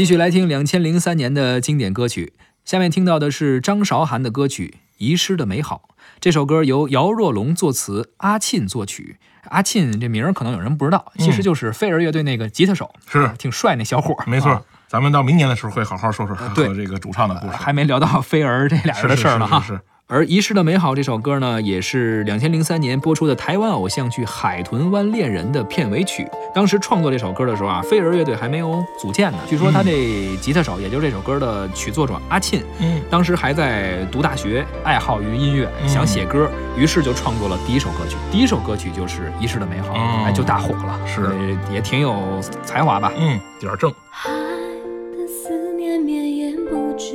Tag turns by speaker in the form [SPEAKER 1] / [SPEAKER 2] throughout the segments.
[SPEAKER 1] 继续来听两千零三年的经典歌曲，下面听到的是张韶涵的歌曲《遗失的美好》。这首歌由姚若龙作词，阿沁作曲。阿沁这名儿可能有人不知道，其实就是飞儿乐队那个吉他手，
[SPEAKER 2] 是
[SPEAKER 1] 挺帅那小伙儿。
[SPEAKER 2] 没错
[SPEAKER 1] 啊，
[SPEAKER 2] 咱们到明年的时候会好好说说他
[SPEAKER 1] 对
[SPEAKER 2] 和这个主唱的故事。
[SPEAKER 1] 还没聊到飞儿这俩人的事儿呢哈。
[SPEAKER 2] 是是是是
[SPEAKER 1] 而《遗失的美好》这首歌呢，也是两千零三年播出的台湾偶像剧《海豚湾恋人》的片尾曲。当时创作这首歌的时候啊，飞儿乐队还没有组建呢。据说他这吉他手，也就是这首歌的曲作者阿沁，
[SPEAKER 2] 嗯，
[SPEAKER 1] 当时还在读大学，爱好于音乐，
[SPEAKER 2] 嗯
[SPEAKER 1] 想写歌，于是就创作了第一首歌曲。第一首歌曲就是《遗失的美好》，
[SPEAKER 2] 哦
[SPEAKER 1] 哎，就大火了，
[SPEAKER 2] 是
[SPEAKER 1] 呃也挺有才华吧。
[SPEAKER 2] 嗯，点儿正。
[SPEAKER 3] 海的思念绵延不绝，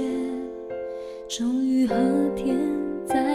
[SPEAKER 3] 终于和天在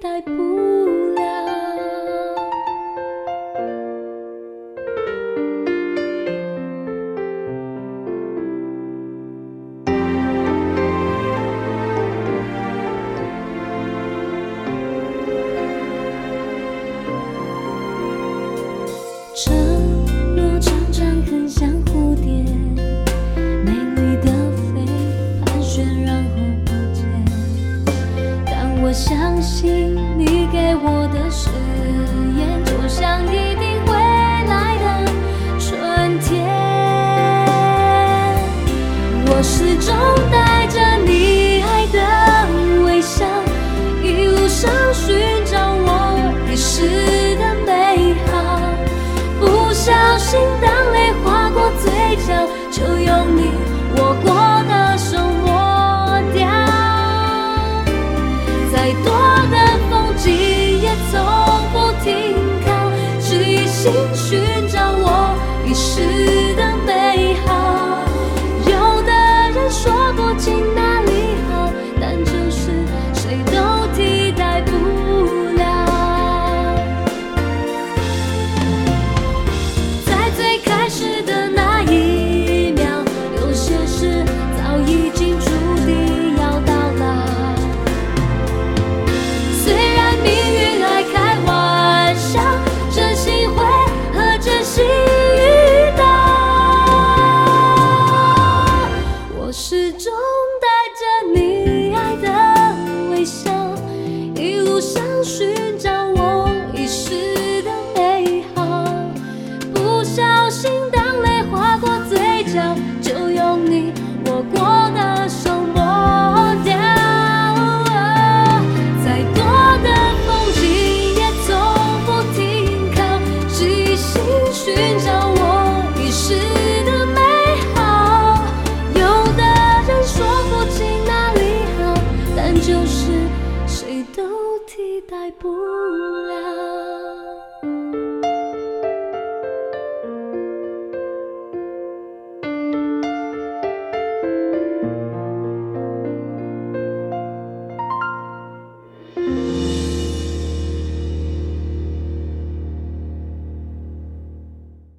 [SPEAKER 3] 代不了。承诺常常很像我相信你给我的誓言，就像一定会来的春天。我始终许